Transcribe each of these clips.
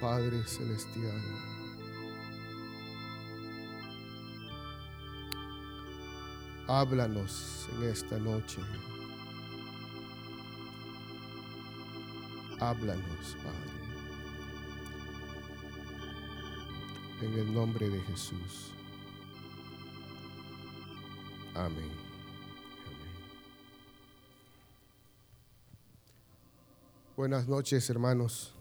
Padre Celestial. Háblanos en esta noche. Háblanos, Padre. En el nombre de Jesús. Amén. Buenas noches, hermanos.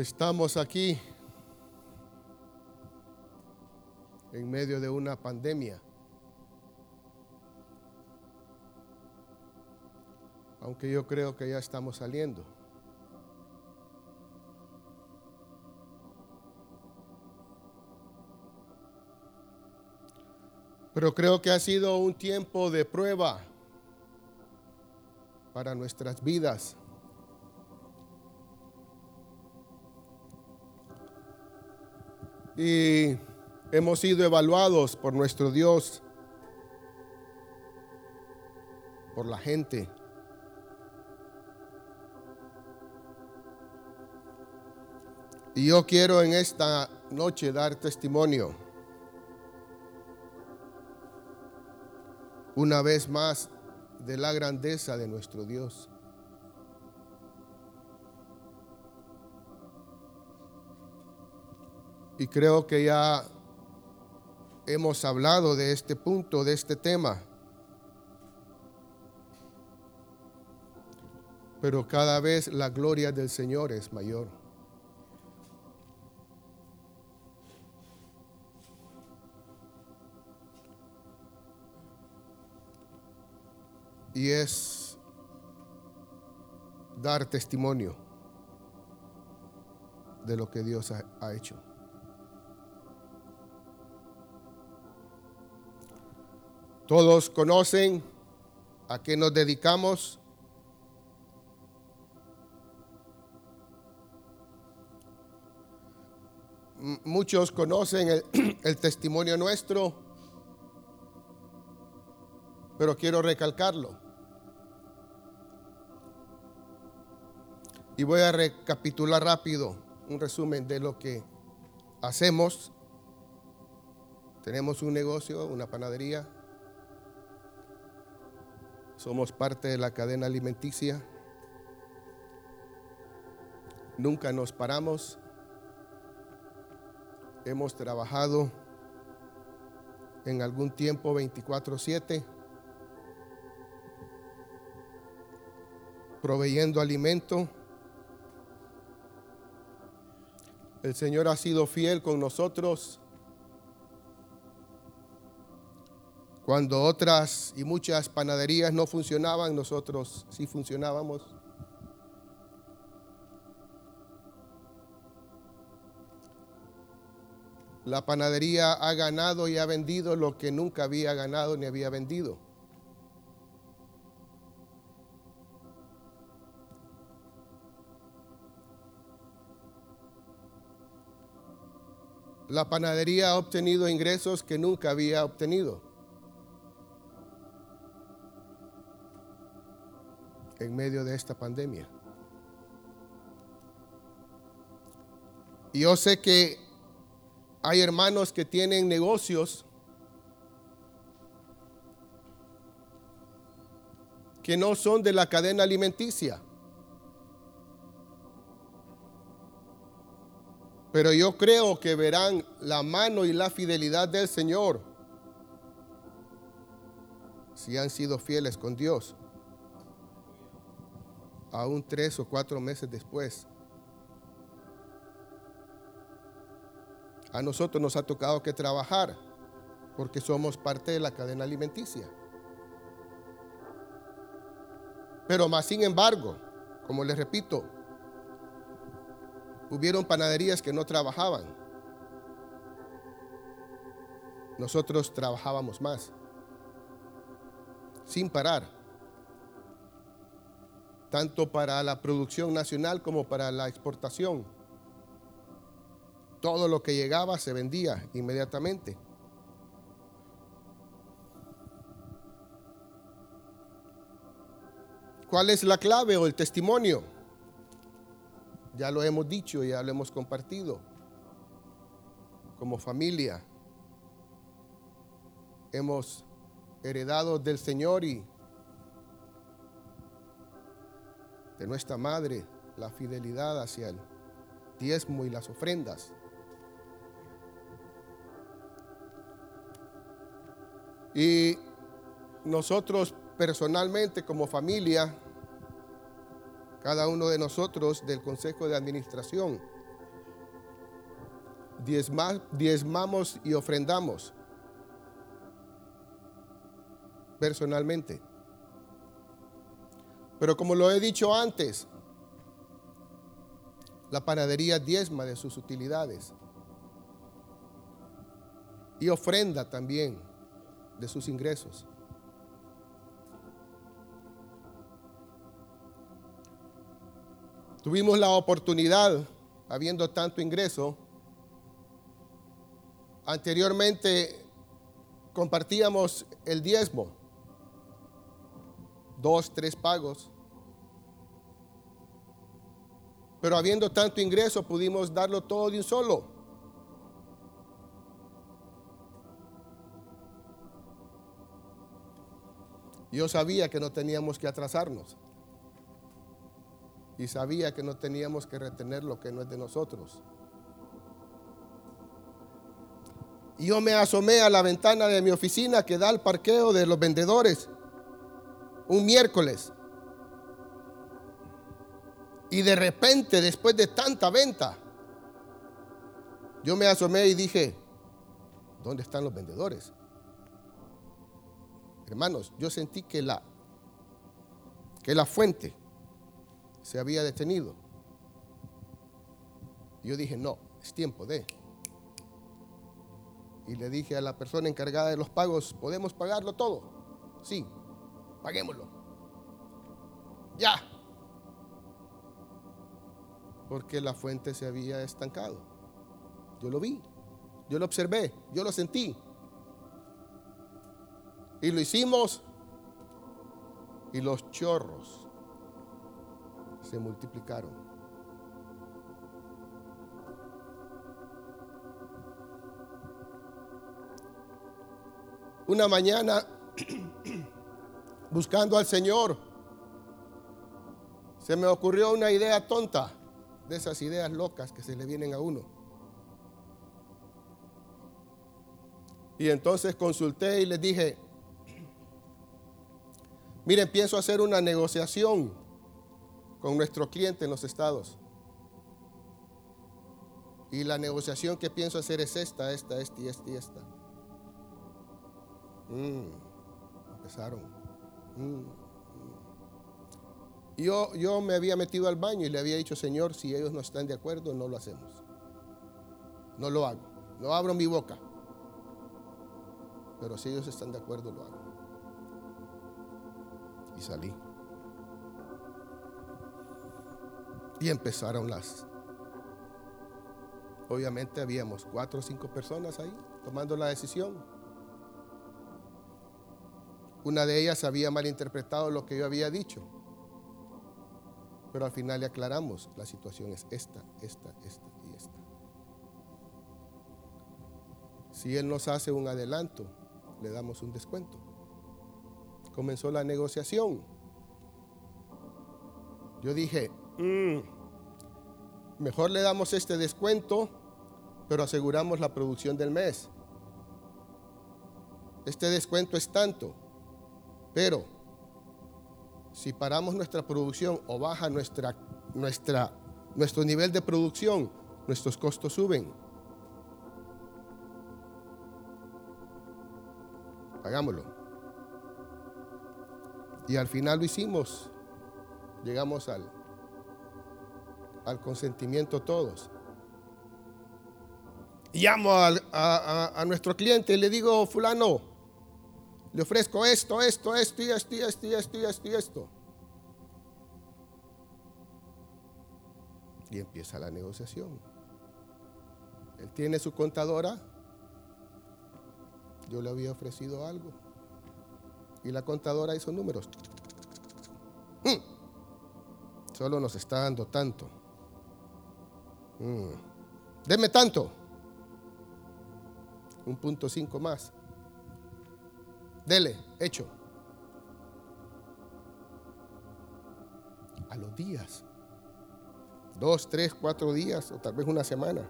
Estamos aquí en medio de una pandemia. Aunque yo creo que ya estamos saliendo. Pero creo que ha sido un tiempo de prueba para nuestras vidas. Y hemos sido evaluados por nuestro Dios, por la gente. Y yo quiero en esta noche dar testimonio una vez más de la grandeza de nuestro Dios. Y creo que ya hemos hablado de este punto, de este tema. Pero cada vez la gloria del Señor es mayor. Y es dar testimonio de lo que Dios ha, hecho. Todos conocen a qué nos dedicamos. Muchos conocen el, el, testimonio nuestro, pero quiero recalcarlo. Y voy a recapitular rápido un resumen de lo que hacemos. Tenemos un negocio, una panadería, somos parte de la cadena alimenticia. Nunca nos paramos. Hemos trabajado en algún tiempo 24/7, proveyendo alimento. El Señor ha sido fiel con nosotros. Cuando otras y muchas panaderías no funcionaban, nosotros sí funcionábamos. La panadería ha ganado y ha vendido lo que nunca había ganado ni había vendido. La panadería ha obtenido ingresos que nunca había obtenido. En medio de esta pandemia. Y yo sé que hay hermanos que tienen negocios que no son de la cadena alimenticia. Pero yo creo que verán la mano y la fidelidad del Señor si han sido fieles con Dios aún tres o cuatro meses después. A nosotros nos ha tocado que trabajar porque somos parte de la cadena alimenticia. Pero más sin embargo, como les repito, hubieron panaderías que no trabajaban. Nosotros trabajábamos más, sin parar tanto para la producción nacional como para la exportación. Todo lo que llegaba se vendía inmediatamente. ¿Cuál es la clave o el testimonio? Ya lo hemos dicho, ya lo hemos compartido. Como familia hemos heredado del Señor y de nuestra madre la fidelidad hacia el diezmo y las ofrendas. Y nosotros personalmente como familia, cada uno de nosotros del Consejo de Administración, diezmamos y ofrendamos personalmente. Pero como lo he dicho antes, la panadería diezma de sus utilidades y ofrenda también de sus ingresos. Tuvimos la oportunidad, habiendo tanto ingreso, anteriormente compartíamos el diezmo, dos, tres pagos, pero habiendo tanto ingreso pudimos darlo todo de un solo. Yo sabía que no teníamos que atrasarnos. Y sabía que no teníamos que retener lo que no es de nosotros. Y yo me asomé a la ventana de mi oficina que da al parqueo de los vendedores un miércoles. Y de repente, después de tanta venta, yo me asomé y dije, ¿dónde están los vendedores? Hermanos, yo sentí que la, que la fuente se había detenido. Yo dije, no, es tiempo de. Y le dije a la persona encargada de los pagos, ¿podemos pagarlo todo? Sí, paguémoslo. Ya. Porque la fuente se había estancado. Yo lo vi, yo lo observé, yo lo sentí. Y lo hicimos. Y los chorros se multiplicaron. Una mañana, buscando al Señor, se me ocurrió una idea tonta, de esas ideas locas que se le vienen a uno. Y entonces consulté y les dije, Miren, pienso hacer una negociación con nuestro cliente en los estados. Y la negociación que pienso hacer es esta, esta, esta y esta y esta. Mm, empezaron. Mm, mm. Yo, yo me había metido al baño y le había dicho, Señor, si ellos no están de acuerdo, no lo hacemos. No lo hago. No abro mi boca. Pero si ellos están de acuerdo, lo hago salí. Y empezaron las... Obviamente habíamos cuatro o cinco personas ahí tomando la decisión. Una de ellas había malinterpretado lo que yo había dicho. Pero al final le aclaramos, la situación es esta, esta, esta y esta. Si él nos hace un adelanto, le damos un descuento comenzó la negociación. Yo dije, mm, mejor le damos este descuento, pero aseguramos la producción del mes. Este descuento es tanto, pero si paramos nuestra producción o baja nuestro nivel de producción, nuestros costos suben. Hagámoslo. Y al final lo hicimos. Llegamos al, al consentimiento todos. llamo a, a, nuestro cliente y le digo, fulano, le ofrezco esto, esto, esto, y esto, y esto, y esto, y esto, y esto. Y empieza la negociación. Él tiene su contadora. Yo le había ofrecido algo. Y la contadora hizo números. Mm. Solo nos está dando tanto. Mm. Deme tanto. Un punto cinco más. Dele, hecho. A los días. Dos, tres, cuatro días o tal vez una semana.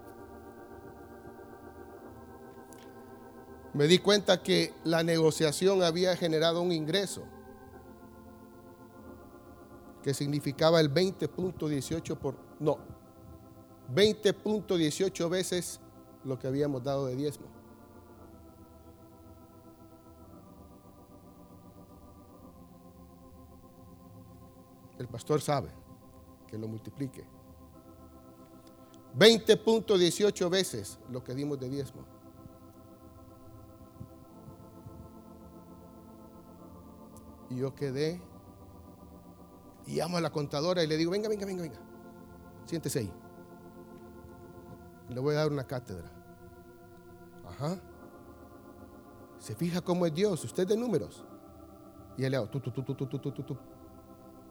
Me di cuenta que la negociación había generado un ingreso que significaba el 20.18 por no 20.18 veces lo que habíamos dado de diezmo. El pastor sabe que lo multiplique. 20.18 veces lo que dimos de diezmo. Y yo quedé y llamo a la contadora y le digo, venga, venga, venga, venga. Siéntese ahí. Le voy a dar una cátedra. Ajá. Se fija cómo es Dios, usted de números. Y él le hago, tu, tu, tu, tu, tu, tu, tu, tu.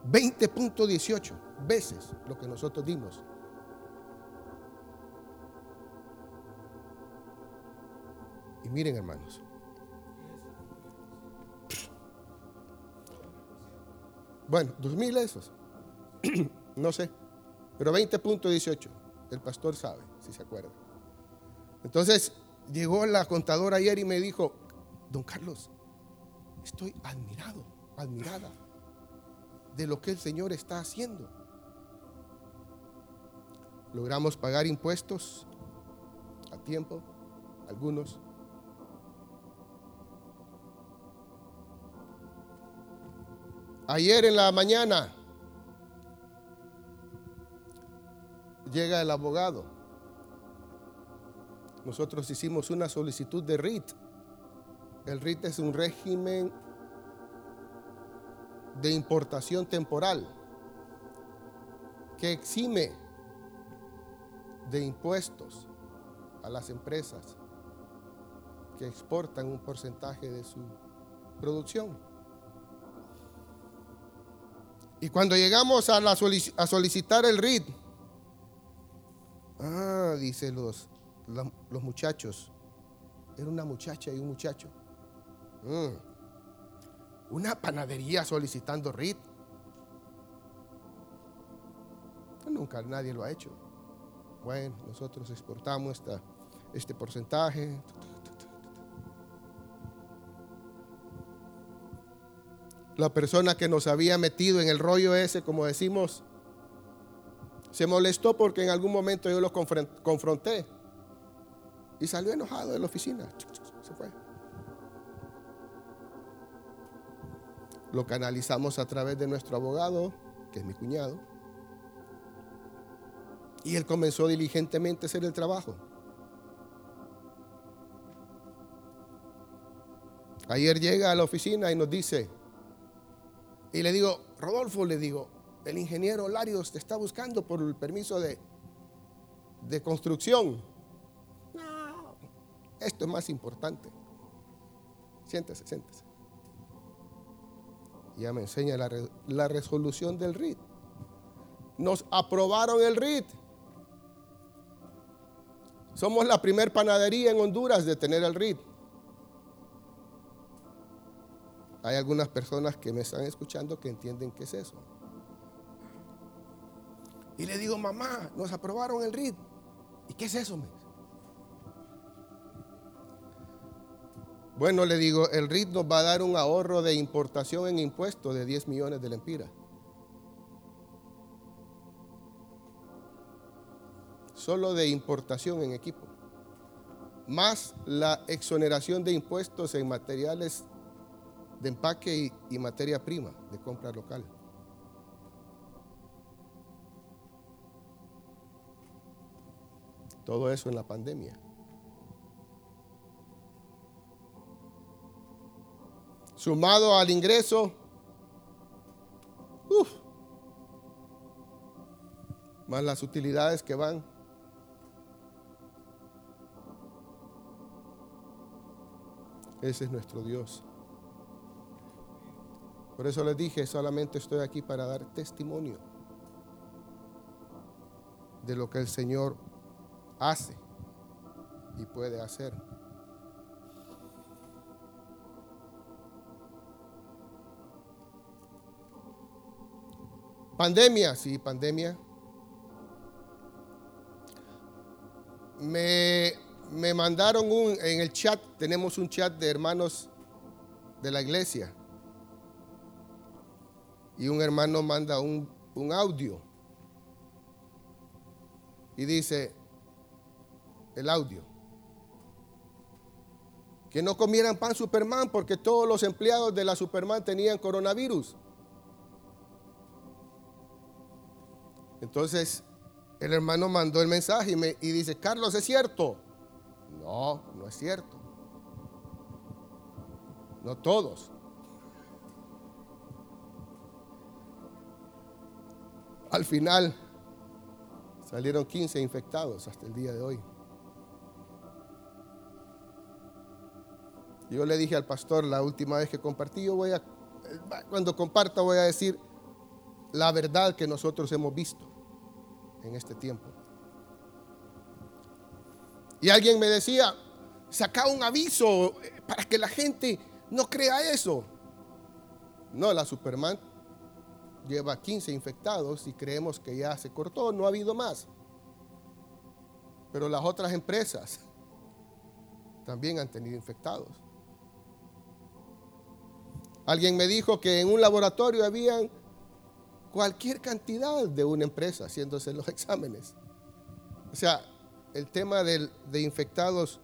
20.18 veces lo que nosotros dimos. Y miren hermanos, Bueno, dos mil esos. no sé. Pero 20.18. El pastor sabe, si se acuerda. Entonces llegó la contadora ayer y me dijo, don Carlos, estoy admirado, admirada de lo que el Señor está haciendo. Logramos pagar impuestos a tiempo, algunos, Ayer en la mañana llega el abogado. Nosotros hicimos una solicitud de RIT. El RIT es un régimen de importación temporal que exime de impuestos a las empresas que exportan un porcentaje de su producción. Y cuando llegamos a, solicitar el RID, ah, dice los, los muchachos, era una muchacha y un muchacho. Mm. Una panadería solicitando RID. Nunca nadie lo ha hecho. Bueno, nosotros exportamos este porcentaje. la persona que nos había metido en el rollo ese, como decimos, se molestó porque en algún momento yo lo confronté y salió enojado de la oficina. Lo canalizamos a través de nuestro abogado, que es mi cuñado, y él comenzó diligentemente a hacer el trabajo. Ayer llega a la oficina y nos dice, y le digo, Rodolfo, le digo, el ingeniero Larios te está buscando por el permiso de, de construcción. No, esto es más importante. Siéntese, siéntese. Ya me enseña la, resolución del RIT. Nos aprobaron el RIT. Somos la primer panadería en Honduras de tener el RIT. Hay algunas personas que me están escuchando que entienden qué es eso. Y le digo, mamá, nos aprobaron el RIT. ¿Y qué es eso? Bueno, le digo, el RIT nos va a dar un ahorro de importación en impuestos de 10 millones de lempiras. Solo de importación en equipo. Más la exoneración de impuestos en materiales de empaque y, materia prima de compra local. Todo eso en la pandemia. Sumado al ingreso, más las utilidades que van. Ese es nuestro Dios. Por eso les dije, solamente estoy aquí para dar testimonio de lo que el Señor hace y puede hacer. Pandemia, sí, pandemia. Me, me mandaron un, en el chat, tenemos un chat de hermanos de la iglesia. Y un hermano manda un, un audio. Y dice, el audio. Que no comieran pan Superman porque todos los empleados de la Superman tenían coronavirus. Entonces, el hermano mandó el mensaje y, me, y dice, Carlos, ¿es cierto? No, no es cierto. No todos. Al final salieron 15 infectados hasta el día de hoy. Yo le dije al pastor la última vez que compartí, yo voy a, cuando comparta voy a decir la verdad que nosotros hemos visto en este tiempo. Y alguien me decía, saca un aviso para que la gente no crea eso. No, la Superman lleva 15 infectados y creemos que ya se cortó, no ha habido más. Pero las otras empresas también han tenido infectados. Alguien me dijo que en un laboratorio habían cualquier cantidad de una empresa haciéndose los exámenes. O sea, el tema de infectados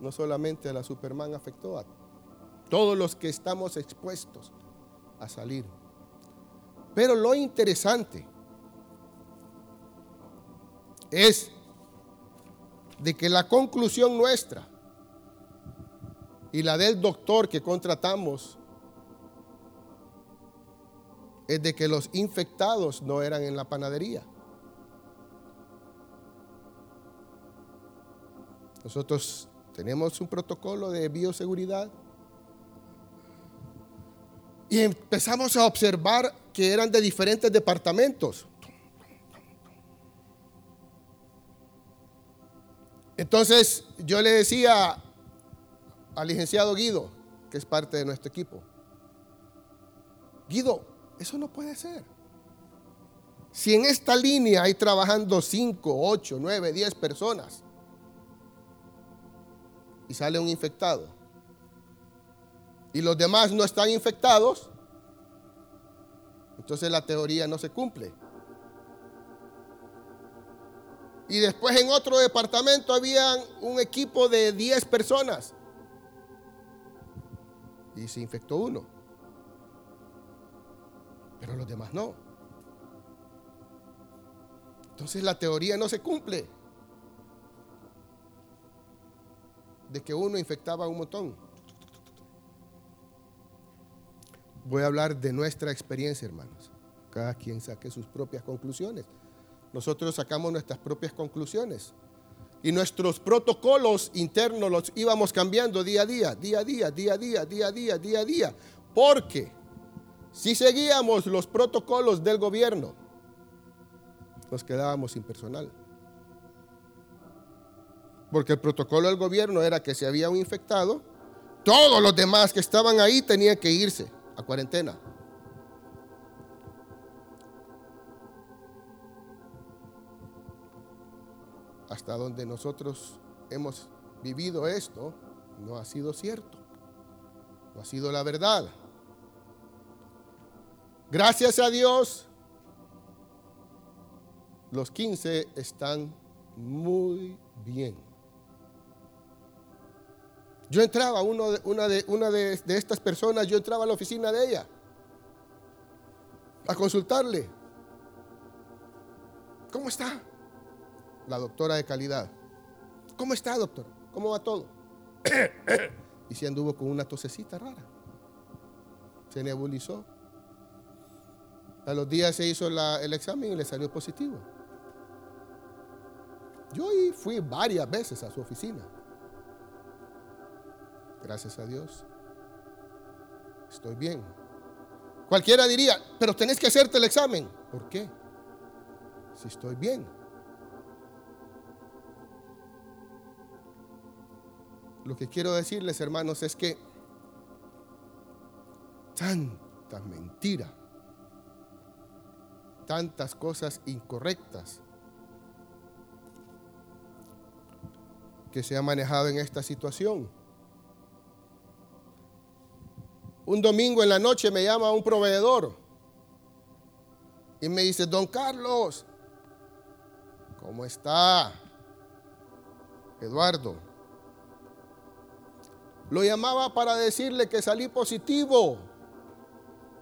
no solamente a la Superman afectó a todos los que estamos expuestos a salir. Pero lo interesante es de que la conclusión nuestra y la del doctor que contratamos es de que los infectados no eran en la panadería. Nosotros tenemos un protocolo de bioseguridad y empezamos a observar que eran de diferentes departamentos. Entonces yo le decía al licenciado Guido, que es parte de nuestro equipo, Guido, eso no puede ser. Si en esta línea hay trabajando 5, 8, 9, 10 personas y sale un infectado y los demás no están infectados, entonces la teoría no se cumple. Y después en otro departamento había un equipo de 10 personas y se infectó uno pero los demás no. Entonces la teoría no se cumple. De que uno infectaba un montón. Voy a hablar de nuestra experiencia, hermanos. Cada quien saque sus propias conclusiones. Nosotros sacamos nuestras propias conclusiones. Y nuestros protocolos internos los íbamos cambiando día a día, día a día, día a día, día a día, día a día. Porque si seguíamos los protocolos del gobierno, nos quedábamos sin personal. Porque el protocolo del gobierno era que si había un infectado, todos los demás que estaban ahí tenían que irse a cuarentena. Hasta donde nosotros hemos vivido esto, no ha sido cierto. No ha sido la verdad. Gracias a Dios, los 15 están muy bien. Yo entraba, uno de, una, de, una de, de estas personas, yo entraba a la oficina de ella a consultarle. ¿Cómo está? La doctora de calidad. ¿Cómo está, doctor? ¿Cómo va todo? y se anduvo con una tosecita rara. Se nebulizó. A los días se hizo el examen y le salió positivo. Yo fui varias veces a su oficina. Gracias a Dios. Estoy bien. Cualquiera diría, pero tenés que hacerte el examen. ¿Por qué? Si estoy bien. Lo que quiero decirles, hermanos, es que tanta mentira, tantas cosas incorrectas que se ha manejado en esta situación. Un domingo en la noche me llama un proveedor y me dice, don Carlos, ¿cómo está? Eduardo. Lo llamaba para decirle que salí positivo.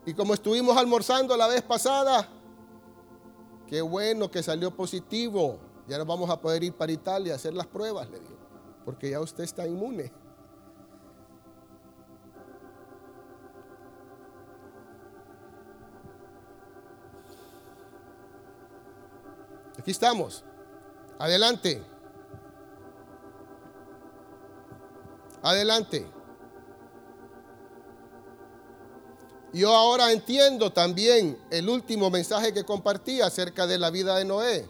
Y como estuvimos almorzando la vez pasada, qué bueno que salió positivo. Ya nos vamos a poder ir para Italia a hacer las pruebas, le digo, porque ya usted está inmune. Aquí estamos. Adelante. Adelante. Yo ahora entiendo también el último mensaje que compartí acerca de la vida de Noé.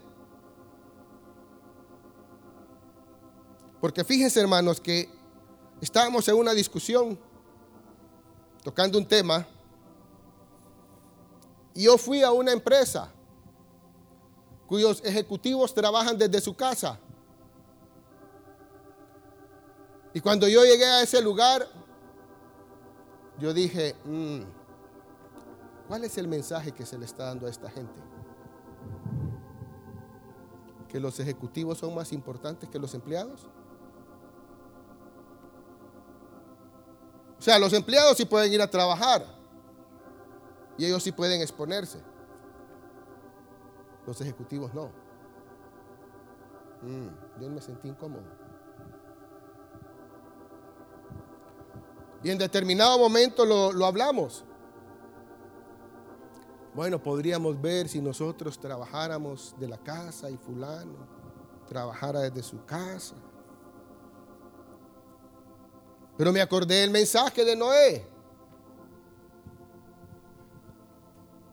Porque fíjense hermanos que estábamos en una discusión, tocando un tema, y yo fui a una empresa cuyos ejecutivos trabajan desde su casa. Y cuando yo llegué a ese lugar, yo dije, mm, ¿cuál es el mensaje que se le está dando a esta gente? ¿Que los ejecutivos son más importantes que los empleados? O sea, los empleados sí pueden ir a trabajar y ellos sí pueden exponerse. Los ejecutivos no. Mm, yo me sentí incómodo. Y en determinado momento lo, lo hablamos. Bueno, podríamos ver si nosotros trabajáramos de la casa y fulano trabajara desde su casa. Pero me acordé del mensaje de Noé.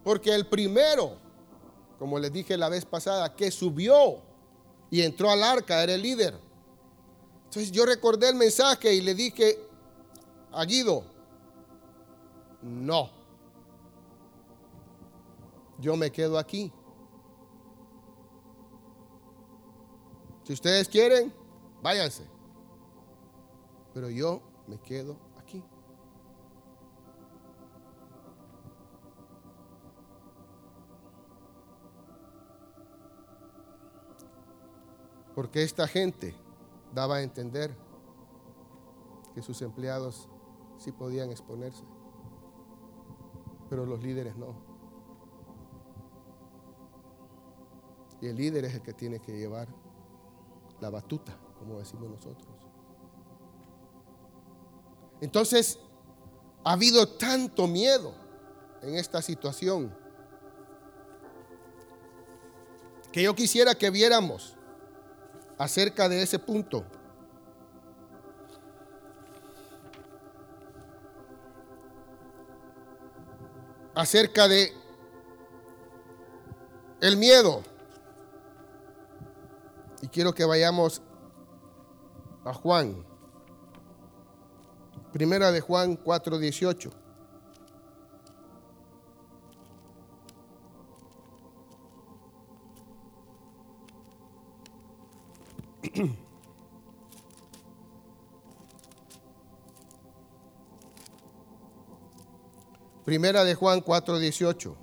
Porque el primero como les dije la vez pasada, que subió y entró al arca, era el líder. Entonces yo recordé el mensaje y le dije a Guido, no, yo me quedo aquí. Si ustedes quieren, váyanse. Pero yo me quedo Porque esta gente daba a entender que sus empleados sí podían exponerse, pero los líderes no. Y el líder es el que tiene que llevar la batuta, como decimos nosotros. Entonces, ha habido tanto miedo en esta situación que yo quisiera que viéramos acerca de ese punto. Acerca de el miedo. Y quiero que vayamos a Juan. Primera de Juan 4:18. Primera de Juan 4:18.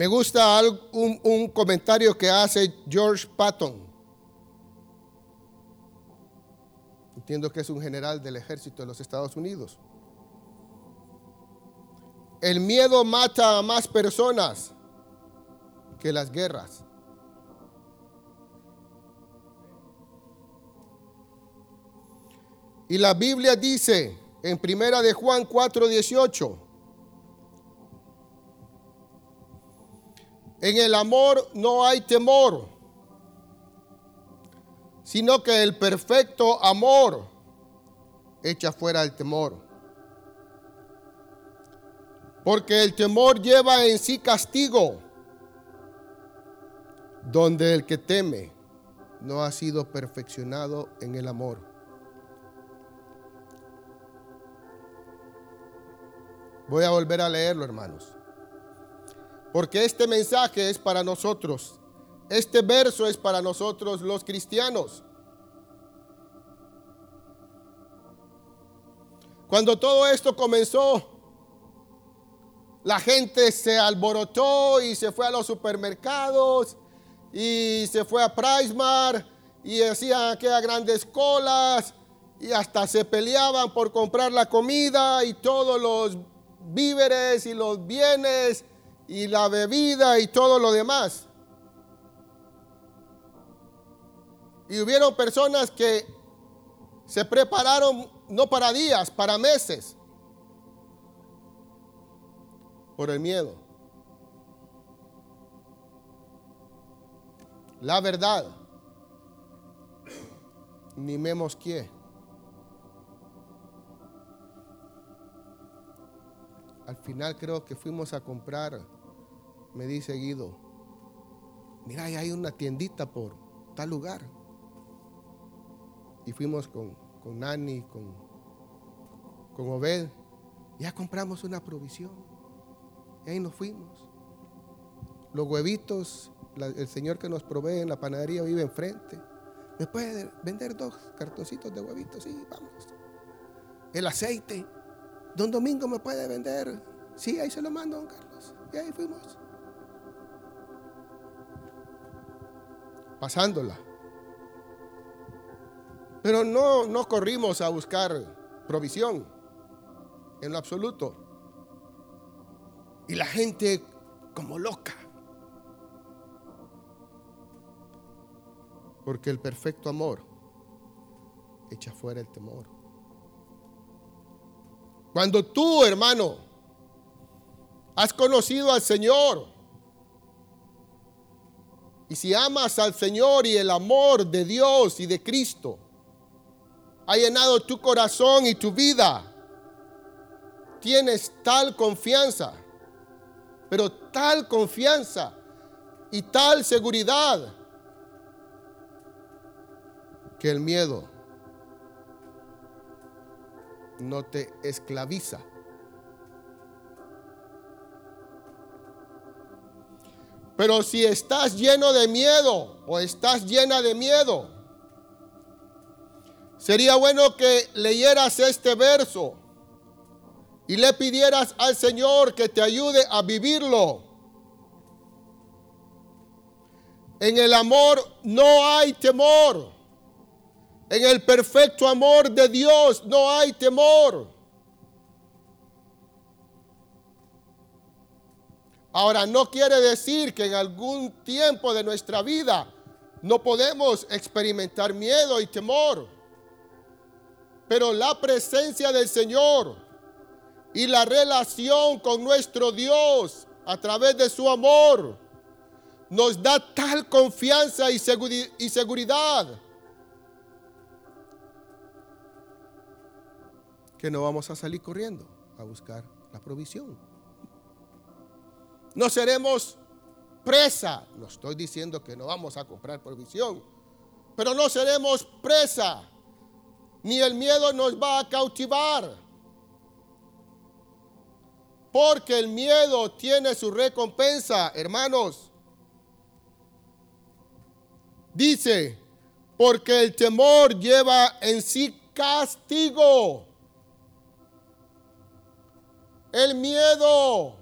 Me gusta un, comentario que hace George Patton. Entiendo que es un general del ejército de los Estados Unidos. El miedo mata a más personas que las guerras. Y la Biblia dice en Primera de Juan 4:18, En el amor no hay temor, sino que el perfecto amor echa fuera el temor. Porque el temor lleva en sí castigo, donde el que teme no ha sido perfeccionado en el amor. Voy a volver a leerlo, hermanos. Porque este mensaje es para nosotros. Este verso es para nosotros los cristianos. Cuando todo esto comenzó, la gente se alborotó y se fue a los supermercados y se fue a Pricemar y hacían aquellas grandes colas y hasta se peleaban por comprar la comida y todos los víveres y los bienes y la bebida y todo lo demás. Y hubieron personas que se prepararon no para días, para meses, por el miedo. La verdad, ni me mosqué. Al final creo que fuimos a comprar, me dice Guido, mira, ahí hay una tiendita por tal lugar. Y fuimos con, con Nani, con, con Obed. Ya compramos una provisión. Y ahí nos fuimos. Los huevitos, el señor que nos provee en la panadería vive enfrente. ¿Me puede vender dos cartoncitos de huevitos? Sí, vamos. El aceite. Don Domingo me puede vender. Sí, ahí se lo mando, don Carlos. Y ahí fuimos. Pasándola. Pero no, corrimos a buscar provisión. En lo absoluto. Y la gente como loca. Porque el perfecto amor echa fuera el temor. Cuando tú, hermano, has conocido al Señor, y si amas al Señor y el amor de Dios y de Cristo ha llenado tu corazón y tu vida, tienes tal confianza, pero tal confianza y tal seguridad que el miedo no te esclaviza. Pero si estás lleno de miedo o estás llena de miedo, sería bueno que leyeras este verso y le pidieras al Señor que te ayude a vivirlo. En el amor no hay temor. En el perfecto amor de Dios no hay temor. Ahora, no quiere decir que en algún tiempo de nuestra vida no podemos experimentar miedo y temor. Pero la presencia del Señor y la relación con nuestro Dios a través de su amor nos da tal confianza y seguridad que no vamos a salir corriendo a buscar la provisión. No seremos presa. No estoy diciendo que no vamos a comprar provisión, pero no seremos presa. Ni el miedo nos va a cautivar. Porque el miedo tiene su recompensa, hermanos. Dice, porque el temor lleva en sí castigo. El miedo,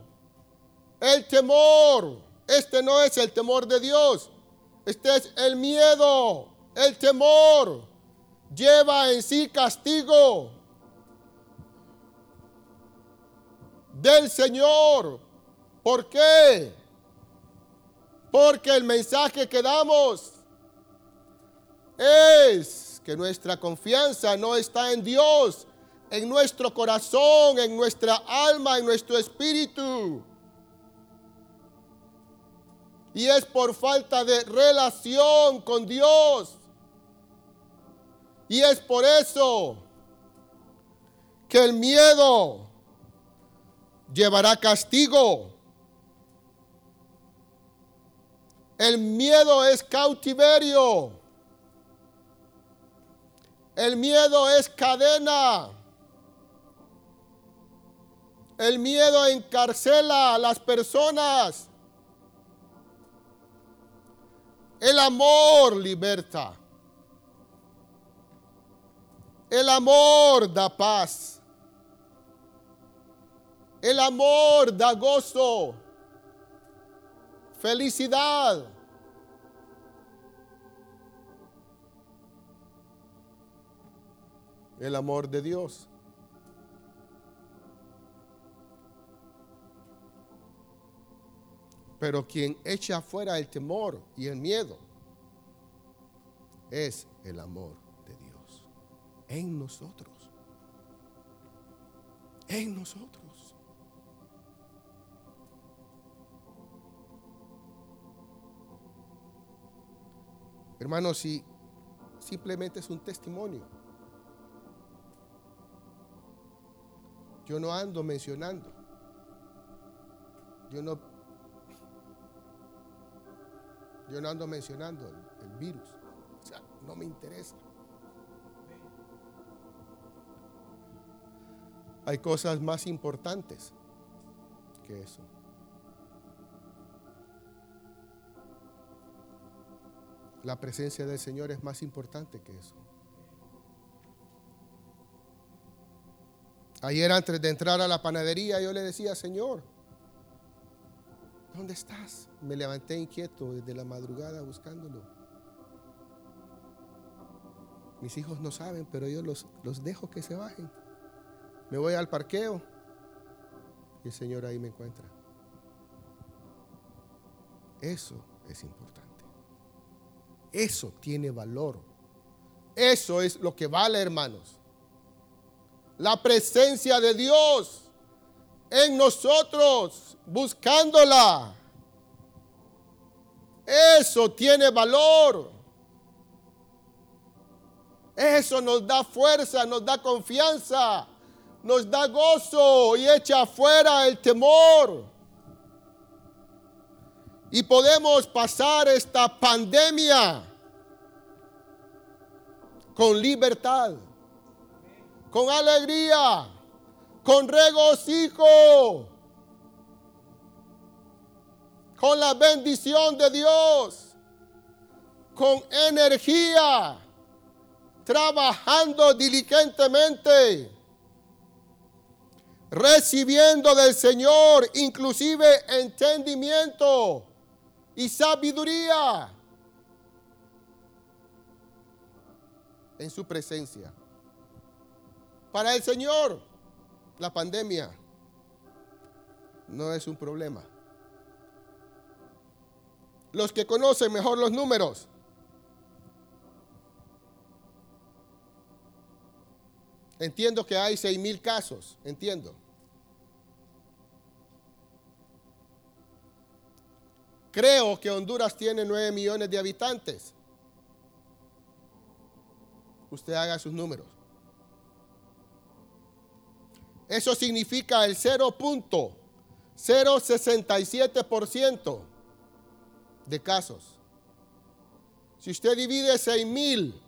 el temor. Este no es el temor de Dios. Este es el miedo, el temor. Lleva en sí castigo del Señor. ¿Por qué? Porque el mensaje que damos es que nuestra confianza no está en Dios, en nuestro corazón, en nuestra alma, en nuestro espíritu. Y es por falta de relación con Dios. Y es por eso que el miedo llevará castigo. El miedo es cautiverio. El miedo es cadena. El miedo encarcela a las personas. El amor liberta. El amor da paz. El amor da gozo, felicidad. El amor de Dios. Pero quien echa afuera el temor y el miedo es el amor de Dios en nosotros. En nosotros. Hermanos, si simplemente es un testimonio. Yo no ando mencionando. Yo no yo no ando mencionando el, virus. O sea, no me interesa. Hay cosas más importantes que eso. La presencia del Señor es más importante que eso. Ayer antes de entrar a la panadería yo le decía, Señor, ¿dónde estás? Me levanté inquieto desde la madrugada buscándolo. Mis hijos no saben, pero yo los, los dejo que se bajen. Me voy al parqueo y el Señor ahí me encuentra. Eso es importante. Eso tiene valor. Eso es lo que vale, hermanos. La presencia de Dios en nosotros, buscándola. Eso tiene valor. Eso nos da fuerza, nos da confianza, nos da gozo y echa afuera el temor. Y podemos pasar esta pandemia con libertad, con alegría, con regocijo, con la bendición de Dios, con energía, trabajando diligentemente, recibiendo del Señor inclusive entendimiento y sabiduría en su presencia. Para el Señor, la pandemia no es un problema. Los que conocen mejor los números, entiendo que hay seis mil casos, entiendo. Creo que Honduras tiene 9 millones de habitantes. Usted haga sus números. Eso significa el 0.067% de casos. Si usted divide 6 mil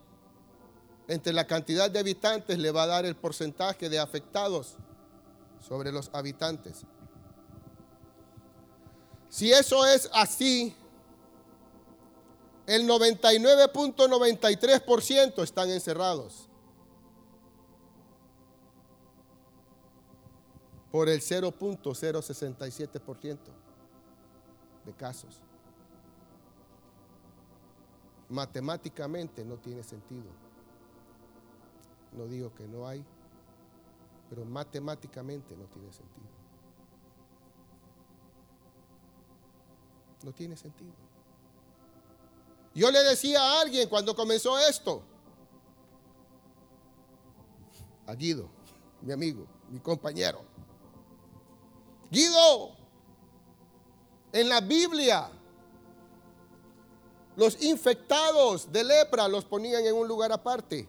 entre la cantidad de habitantes, le va a dar el porcentaje de afectados sobre los habitantes. Si eso es así, el 99.93% están encerrados por el 0.067% de casos. Matemáticamente no tiene sentido. No digo que no hay, pero matemáticamente no tiene sentido. No tiene sentido. Yo le decía a alguien cuando comenzó esto, a Guido, mi amigo, mi compañero, Guido, en la Biblia Los infectados de lepra los ponían en un lugar aparte.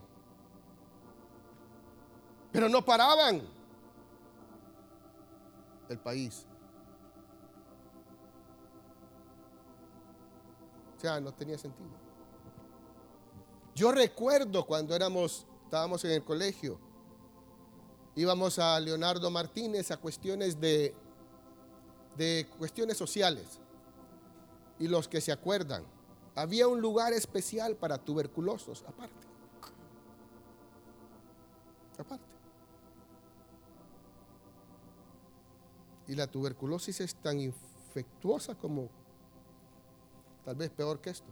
Pero no paraban el país. O sea, no tenía sentido. Yo recuerdo cuando éramos, estábamos en el colegio, íbamos a Leonardo Martínez a cuestiones de, de cuestiones sociales. Y los que se acuerdan, había un lugar especial para tuberculosos aparte. Aparte. Y la tuberculosis es tan infectuosa como tal vez peor que esto.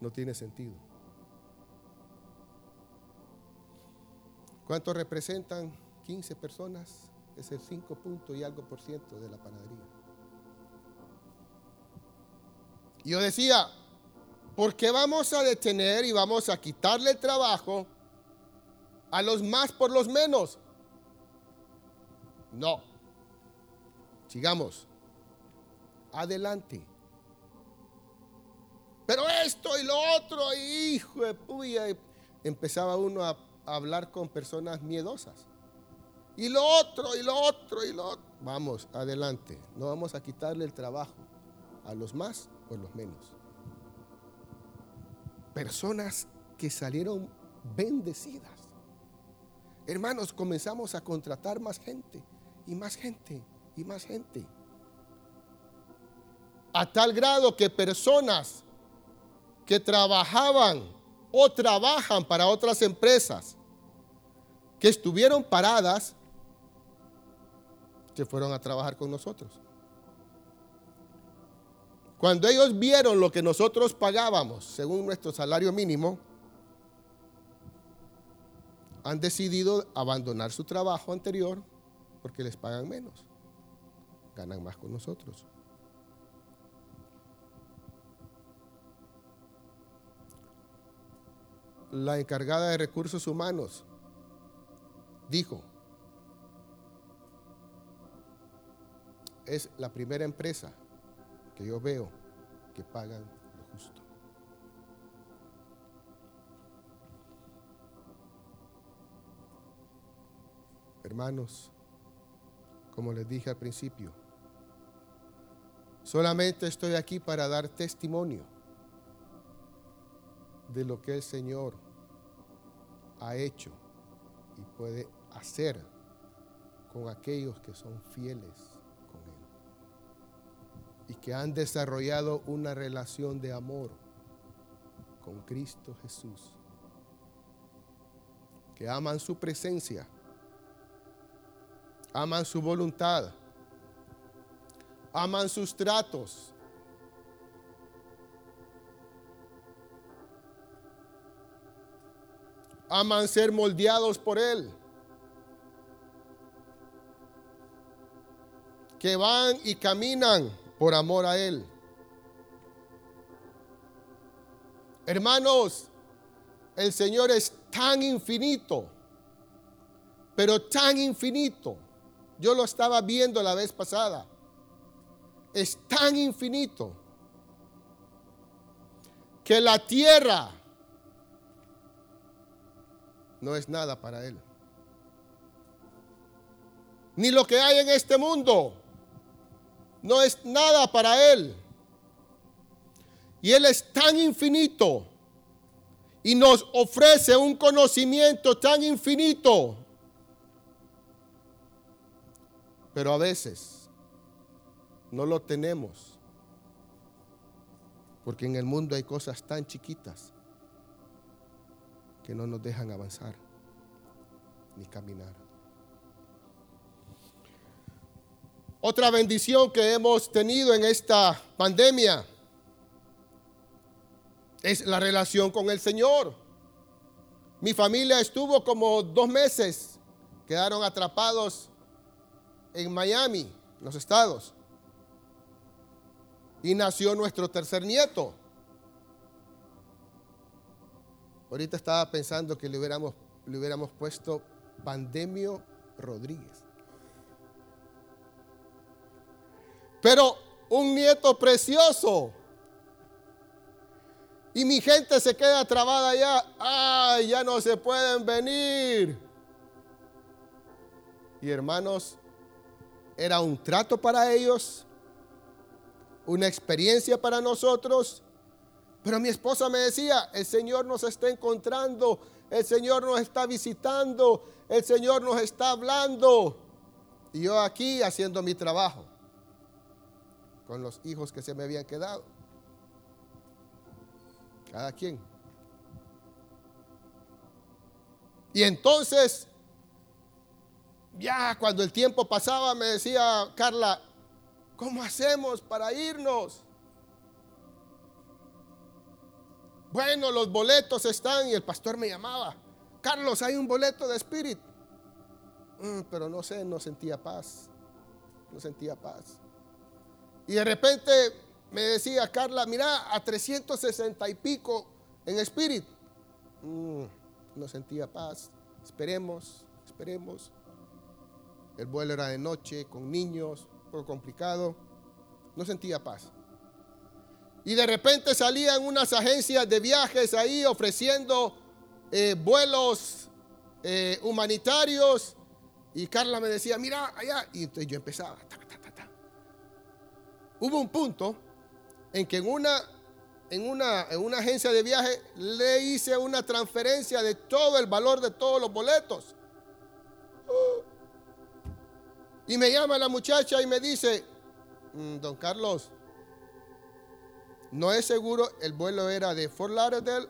No tiene sentido. ¿Cuánto representan 15 personas? Es el 5 punto y algo por ciento de la panadería. Yo decía, ¿por qué vamos a detener y vamos a quitarle el trabajo a los más por los menos? No. Sigamos. Adelante. Pero esto y lo otro, hijo de puya. Empezaba uno a hablar con personas miedosas. Y lo otro, y lo otro, y lo otro. Vamos, adelante. No vamos a quitarle el trabajo a los más o los menos. Personas que salieron bendecidas. Hermanos, comenzamos a contratar más gente y más gente y más gente. A tal grado que personas que trabajaban o trabajan para otras empresas que estuvieron paradas, que fueron a trabajar con nosotros. Cuando ellos vieron lo que nosotros pagábamos según nuestro salario mínimo, han decidido abandonar su trabajo anterior porque les pagan menos, ganan más con nosotros. La encargada de recursos humanos dijo, es la primera empresa que yo veo que pagan lo justo. Hermanos, como les dije al principio, solamente estoy aquí para dar testimonio de lo que el Señor ha hecho y puede hacer con aquellos que son fieles con Él y que han desarrollado una relación de amor con Cristo Jesús, que aman su presencia, aman su voluntad, aman sus tratos. Aman ser moldeados por Él. Que van y caminan por amor a Él. Hermanos, el Señor es tan infinito, pero tan infinito. Yo lo estaba viendo la vez pasada. Es tan infinito que la tierra no es nada para Él. Ni lo que hay en este mundo no es nada para Él. Y Él es tan infinito y nos ofrece un conocimiento tan infinito. Pero a veces no lo tenemos. Porque en el mundo hay cosas tan chiquitas que no nos dejan avanzar ni caminar. Otra bendición que hemos tenido en esta pandemia es la relación con el Señor. Mi familia estuvo como dos meses, quedaron atrapados en Miami, los estados. Y nació nuestro tercer nieto. Ahorita estaba pensando que le hubiéramos, le hubiéramos puesto Pandemio Rodríguez. Pero un nieto precioso. Y mi gente se queda trabada allá. Ay, ya no se pueden venir. Y hermanos, era un trato para ellos, una experiencia para nosotros. Pero mi esposa me decía, el Señor nos está encontrando, el Señor nos está visitando, el Señor nos está hablando. Y yo aquí haciendo mi trabajo con los hijos que se me habían quedado. Cada quien. Y entonces, ya cuando el tiempo pasaba, me decía Carla, ¿cómo hacemos para irnos? Bueno, los boletos están y el pastor me llamaba. Carlos, hay un boleto de espíritu. Mm, pero no sé, no sentía paz. No sentía paz. Y de repente me decía Carla, mira, a 360 y pico en espíritu. Mm, no sentía paz. Esperemos, esperemos. El vuelo era de noche, con niños, poco complicado. No sentía paz. Y de repente salían unas agencias de viajes ahí ofreciendo eh, vuelos eh, humanitarios. Y Carla me decía, mira allá. Y entonces yo empezaba. Hubo un punto en que en una, en, una, en una agencia de viaje le hice una transferencia de todo el valor de todos los boletos. Y me llama la muchacha y me dice, mm, don Carlos, no es seguro, el vuelo era de Fort Lauderdale,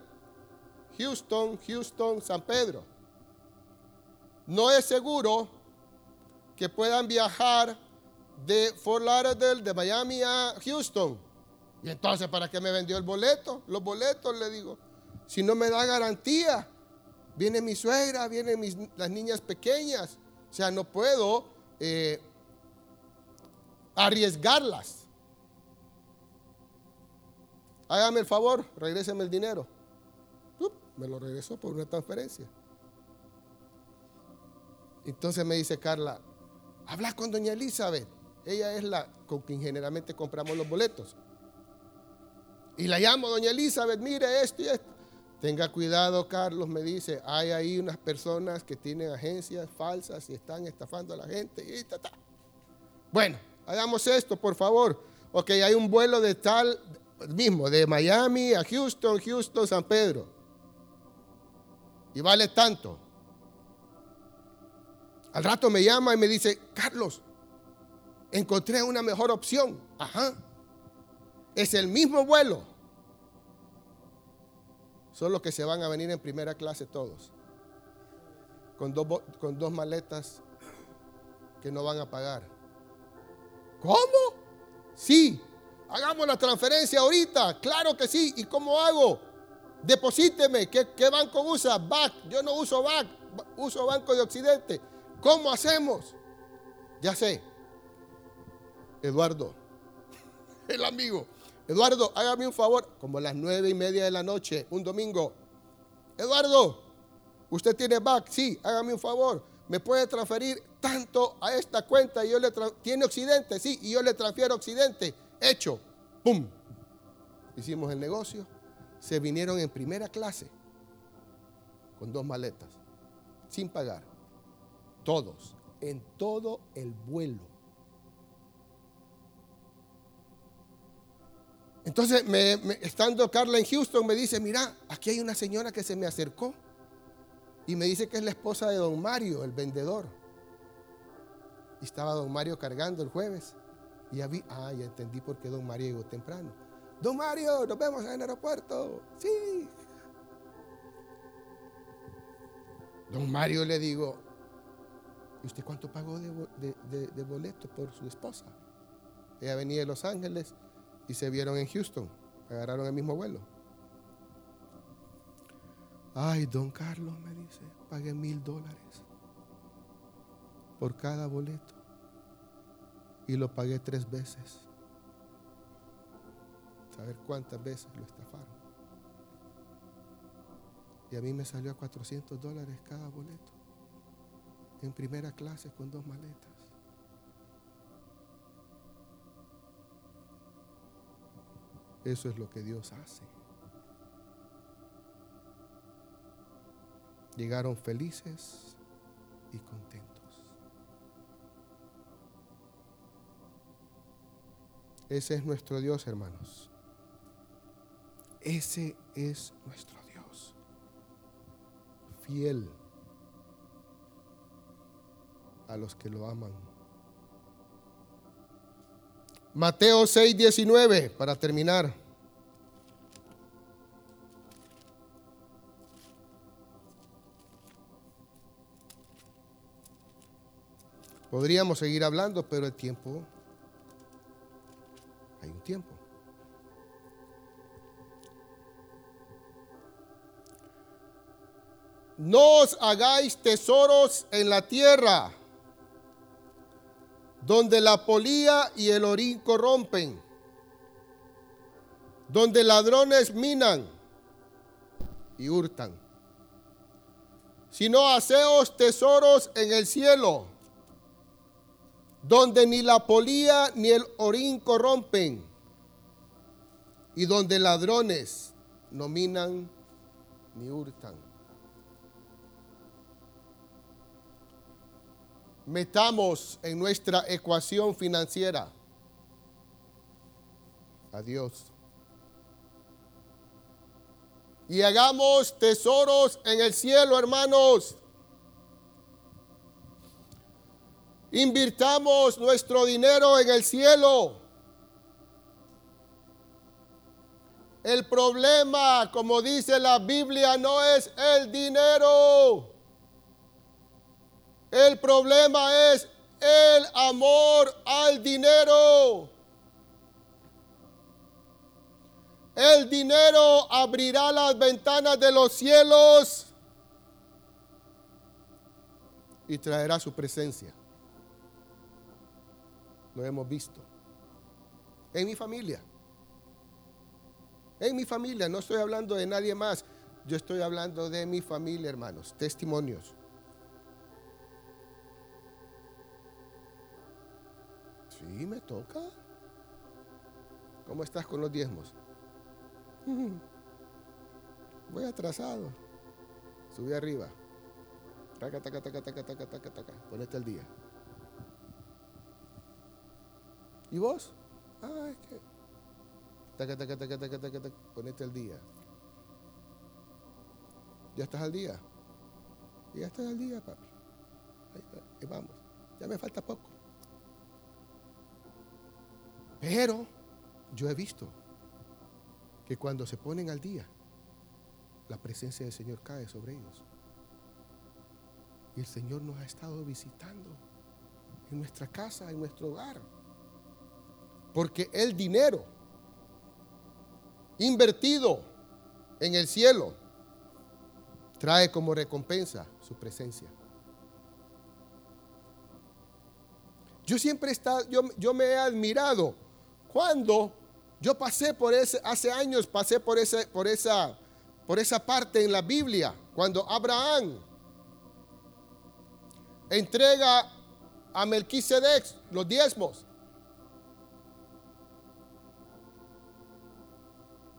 Houston, Houston, San Pedro. No es seguro que puedan viajar de Fort Lauderdale, de Miami a Houston. Y entonces, ¿para qué me vendió el boleto? Los boletos, le digo. Si no me da garantía, viene mi suegra, vienen mis, las niñas pequeñas. O sea, no puedo eh, arriesgarlas. Hágame el favor, regréseme el dinero. me lo regresó por una transferencia. Entonces me dice Carla, habla con doña Elizabeth. Ella es la con quien generalmente compramos los boletos. Y la llamo, doña Elizabeth, mire esto y esto. Tenga cuidado, Carlos, me dice, hay ahí unas personas que tienen agencias falsas y están estafando a la gente. Y Bueno, hagamos esto, por favor. Ok, hay un vuelo de tal mismo, de Miami a Houston, Houston, San Pedro. Y vale tanto. Al rato me llama y me dice, Carlos, encontré una mejor opción. Ajá. Es el mismo vuelo. Son los que se van a venir en primera clase todos. Con dos, con dos maletas que no van a pagar. ¿Cómo? Sí. Hagamos la transferencia ahorita. Claro que sí. ¿Y cómo hago? Deposíteme. ¿Qué, qué banco usa? BAC. Yo no uso BAC. Uso Banco de Occidente. ¿Cómo hacemos? Ya sé. Eduardo, el amigo. Eduardo, hágame un favor, como a las nueve y media de la noche, un domingo. Eduardo, ¿usted tiene back? Sí, hágame un favor. ¿Me puede transferir tanto a esta cuenta? Y yo le ¿Tiene Occidente? Sí, y yo le transfiero Occidente. Hecho. ¡Pum! Hicimos el negocio. Se vinieron en primera clase con dos maletas, sin pagar todos, en todo el vuelo. Entonces, estando Carla en Houston, me dice, mira, aquí hay una señora que se me acercó y me dice que es la esposa de don Mario, el vendedor. Y estaba don Mario cargando el jueves. Y ya vi, ah, ya entendí por qué don Mario llegó temprano. Don Mario, nos vemos en el aeropuerto. Sí. Don Mario le digo, ¿Y usted cuánto pagó de, boleto por su esposa? Ella venía de Los Ángeles y se vieron en Houston. Agarraron el mismo vuelo. Ay, don Carlos me dice, pagué mil dólares por cada boleto. Y lo pagué tres veces. Saber cuántas veces lo estafaron. Y a mí me salió a 400 dólares cada boleto en primera clase con dos maletas. Eso es lo que Dios hace. Llegaron felices y contentos. Ese es nuestro Dios, hermanos. Ese es nuestro Dios. Fiel a los que lo aman. Mateo 6, 19, para terminar. Podríamos seguir hablando, pero el tiempo, hay un tiempo. No os hagáis tesoros en la tierra donde la polía y el orín corrompen, donde ladrones minan y hurtan, sino haceos tesoros en el cielo, donde ni la polía ni el orín corrompen, y donde ladrones no minan ni hurtan. Metamos en nuestra ecuación financiera a Dios. Y hagamos tesoros en el cielo, hermanos. Invirtamos nuestro dinero en el cielo. El problema, como dice la Biblia, no es el dinero. El problema es el amor al dinero. El dinero abrirá las ventanas de los cielos y traerá su presencia. Lo hemos visto. En mi familia. En mi familia. No estoy hablando de nadie más. Yo estoy hablando de mi familia, hermanos. Testimonios. Sí, me toca. ¿Cómo estás con los diezmos? Voy atrasado. Subí arriba. Taca, taca, taca, taca, taca, taca, taca. Ponete el día. ¿Y vos? Ah, es que. Taca, taca, taca, taca, taca, taca. Ponete el día. ¿Ya estás al día? Ya estás al día, papi. Ahí vamos. Ya me falta poco. Pero yo he visto que cuando se ponen al día, la presencia del Señor cae sobre ellos. Y el Señor nos ha estado visitando en nuestra casa, en nuestro hogar. Porque el dinero invertido en el cielo trae como recompensa su presencia. Yo siempre he estado, yo, yo me he admirado cuando yo pasé por ese, hace años pasé por, ese, por, esa, por esa parte en la Biblia, cuando Abraham entrega a Melquisedec los diezmos.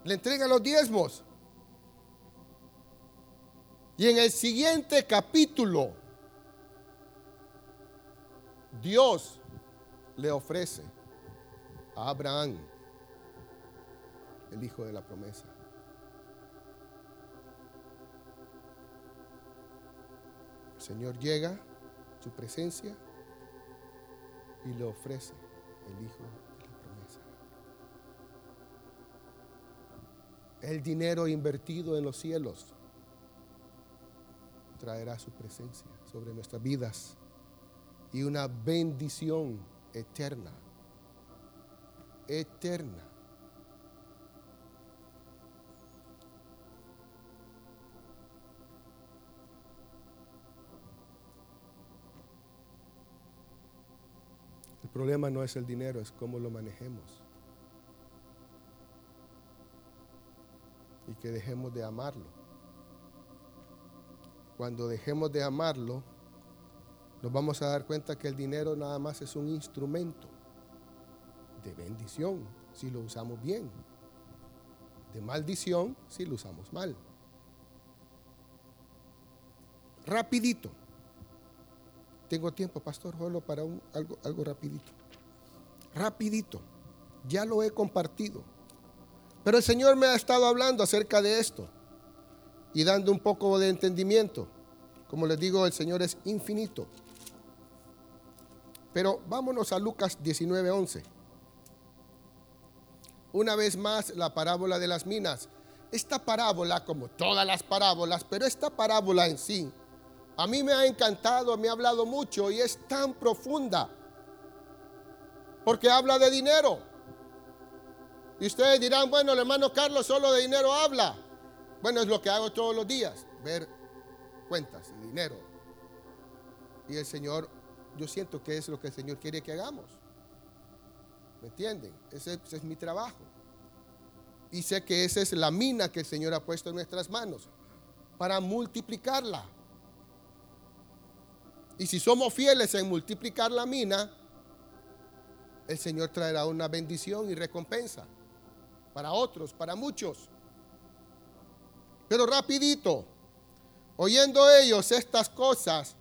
Le entrega los diezmos. Y en el siguiente capítulo, Dios le ofrece a Abraham, el hijo de la promesa. El Señor llega, su presencia, y le ofrece el hijo de la promesa. El dinero invertido en los cielos traerá su presencia sobre nuestras vidas y una bendición eterna eterna. El problema no es el dinero, es cómo lo manejemos. Y que dejemos de amarlo. Cuando dejemos de amarlo, nos vamos a dar cuenta que el dinero nada más es un instrumento de bendición si lo usamos bien. de maldición si lo usamos mal. Rapidito. Tengo tiempo, pastor, solo para algo, algo rapidito. Rapidito. Ya lo he compartido. Pero el Señor me ha estado hablando acerca de esto y dando un poco de entendimiento. Como les digo, el Señor es infinito. Pero vámonos a Lucas 19:11. Una vez más, la parábola de las minas. Esta parábola, como todas las parábolas, pero esta parábola en sí, a mí me ha encantado, me ha hablado mucho y es tan profunda. Porque habla de dinero. Y ustedes dirán, bueno, el hermano Carlos solo de dinero habla. Bueno, es lo que hago todos los días, ver cuentas y dinero. Y el Señor, yo siento que es lo que el Señor quiere que hagamos. ¿Me entienden? Ese, ese es mi trabajo. Y sé que esa es la mina que el Señor ha puesto en nuestras manos para multiplicarla. Y si somos fieles en multiplicar la mina, el Señor traerá una bendición y recompensa para otros, para muchos. Pero rapidito, oyendo ellos estas cosas,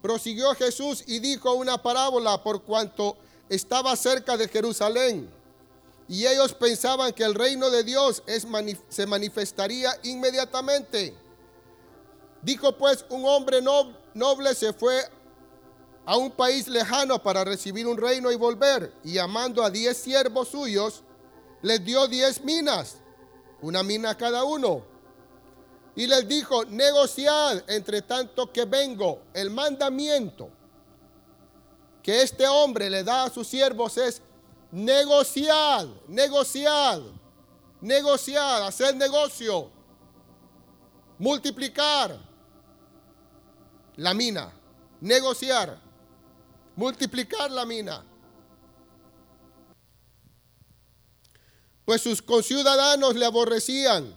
prosiguió Jesús y dijo una parábola por cuanto estaba cerca de Jerusalén. Y ellos pensaban que el reino de Dios se manifestaría inmediatamente. Dijo pues un hombre noble se fue a un país lejano para recibir un reino y volver. Y llamando a diez siervos suyos, les dio diez minas, una mina cada uno. Y les dijo, negociad entre tanto que vengo. El mandamiento que este hombre le da a sus siervos es negociar, negociar, negociar, hacer negocio, multiplicar la mina, negociar, multiplicar la mina. Pues sus conciudadanos le aborrecían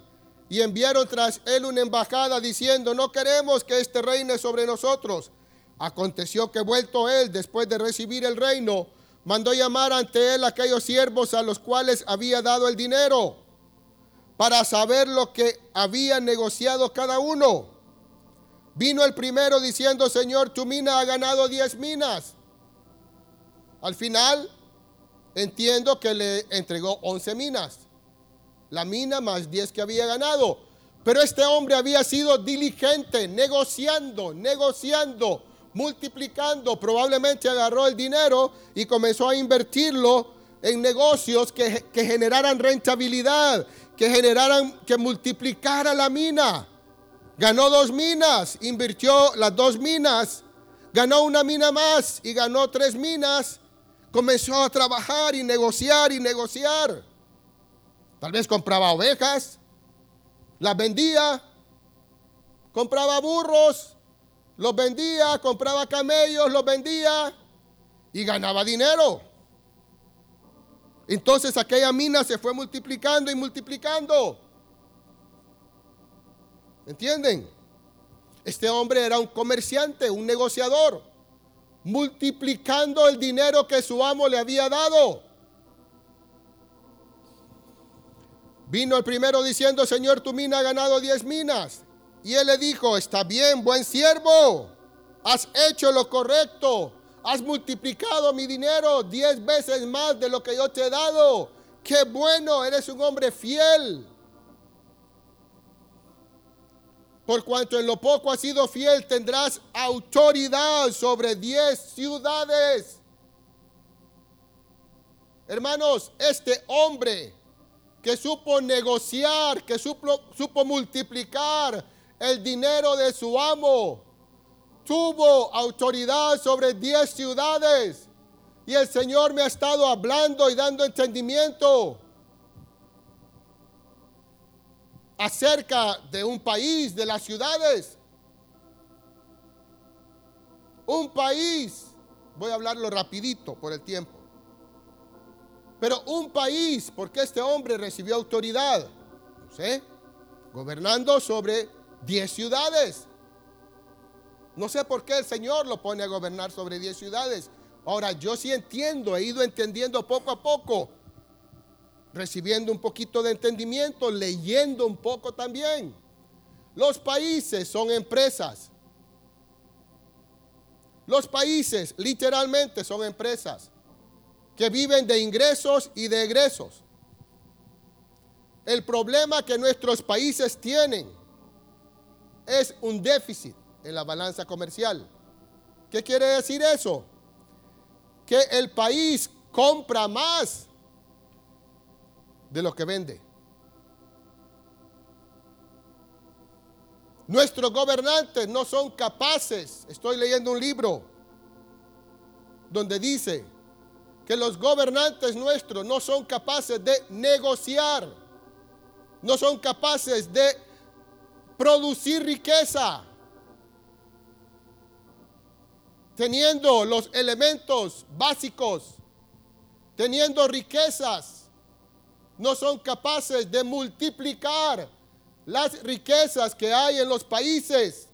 y enviaron tras él una embajada diciendo, no queremos que este reine sobre nosotros. Aconteció que vuelto él, después de recibir el reino, mandó llamar ante él aquellos siervos a los cuales había dado el dinero, para saber lo que había negociado cada uno. Vino el primero diciendo, Señor, tu mina ha ganado diez minas. Al final, entiendo que le entregó once minas. La mina más diez que había ganado. Pero este hombre había sido diligente, negociando, negociando multiplicando, probablemente agarró el dinero y comenzó a invertirlo en negocios que, generaran rentabilidad, que generaran, que multiplicara la mina. Ganó dos minas, invirtió las dos minas, ganó una mina más y ganó tres minas. Comenzó a trabajar y negociar y negociar. Tal vez compraba ovejas, las vendía, compraba burros, los vendía, compraba camellos, los vendía y ganaba dinero. Entonces aquella mina se fue multiplicando y multiplicando. ¿Entienden? Este hombre era un comerciante, un negociador, multiplicando el dinero que su amo le había dado. Vino el primero diciendo, Señor, tu mina ha ganado diez minas. Y él le dijo, está bien, buen siervo, has hecho lo correcto, has multiplicado mi dinero diez veces más de lo que yo te he dado. Qué bueno, eres un hombre fiel. Por cuanto en lo poco has sido fiel, tendrás autoridad sobre diez ciudades. Hermanos, este hombre que supo negociar, que supo, supo multiplicar, el dinero de su amo. Tuvo autoridad sobre diez ciudades. Y el Señor me ha estado hablando y dando entendimiento acerca de un país, de las ciudades. Un país, voy a hablarlo rapidito por el tiempo. Pero un país, porque este hombre recibió autoridad, no sé, gobernando sobre Diez ciudades. No sé por qué el Señor lo pone a gobernar sobre diez ciudades. Ahora, yo sí entiendo, he ido entendiendo poco a poco recibiendo un poquito de entendimiento, leyendo un poco también. Los países son empresas. Los países literalmente son empresas que viven de ingresos y de egresos. El problema que nuestros países tienen es un déficit en la balanza comercial. ¿Qué quiere decir eso? Que el país compra más de lo que vende. Nuestros gobernantes no son capaces, estoy leyendo un libro donde dice que los gobernantes nuestros no son capaces de negociar, no son capaces de producir riqueza, teniendo los elementos básicos, teniendo riquezas, no son capaces de multiplicar las riquezas que hay en los países.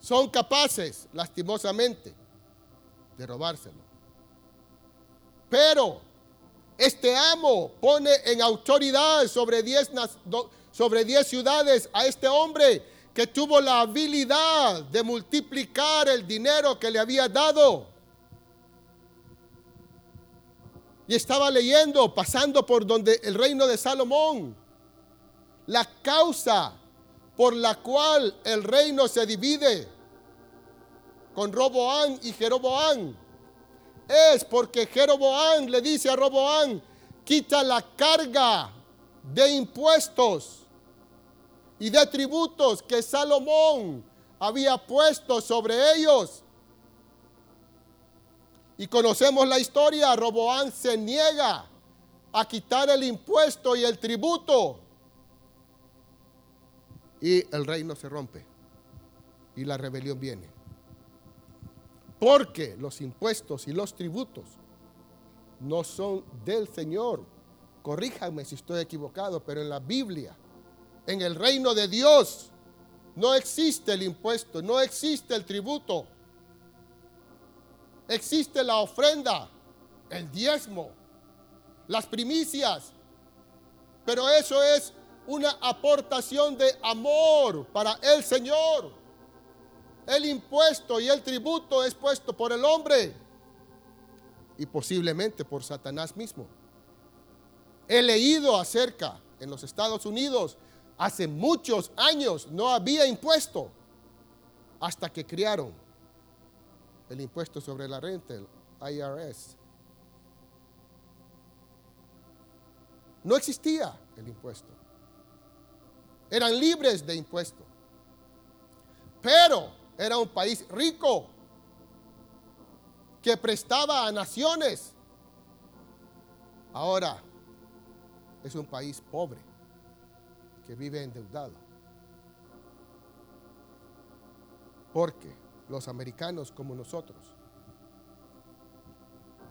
Son capaces, lastimosamente, de robárselo. Pero este amo pone en autoridad sobre 10 sobre diez ciudades a este hombre que tuvo la habilidad de multiplicar el dinero que le había dado. Y estaba leyendo, pasando por donde el reino de Salomón, la causa por la cual el reino se divide con Roboán y Jeroboán es porque Jeroboán le dice a Roboán, quita la carga de impuestos y de tributos que Salomón había puesto sobre ellos. Y conocemos la historia, Roboán se niega a quitar el impuesto y el tributo. Y el reino se rompe y la rebelión viene. Porque los impuestos y los tributos no son del Señor. Corríjanme si estoy equivocado, pero en la Biblia, en el reino de Dios, no existe el impuesto, no existe el tributo. Existe la ofrenda, el diezmo, las primicias. Pero eso es una aportación de amor para el Señor. El impuesto y el tributo es puesto por el hombre y posiblemente por Satanás mismo. He leído acerca en los Estados Unidos, hace muchos años no había impuesto hasta que crearon el impuesto sobre la renta, el IRS. No existía el impuesto. Eran libres de impuesto. Pero era un país rico que prestaba a naciones. Ahora es un país pobre que vive endeudado. Porque los americanos como nosotros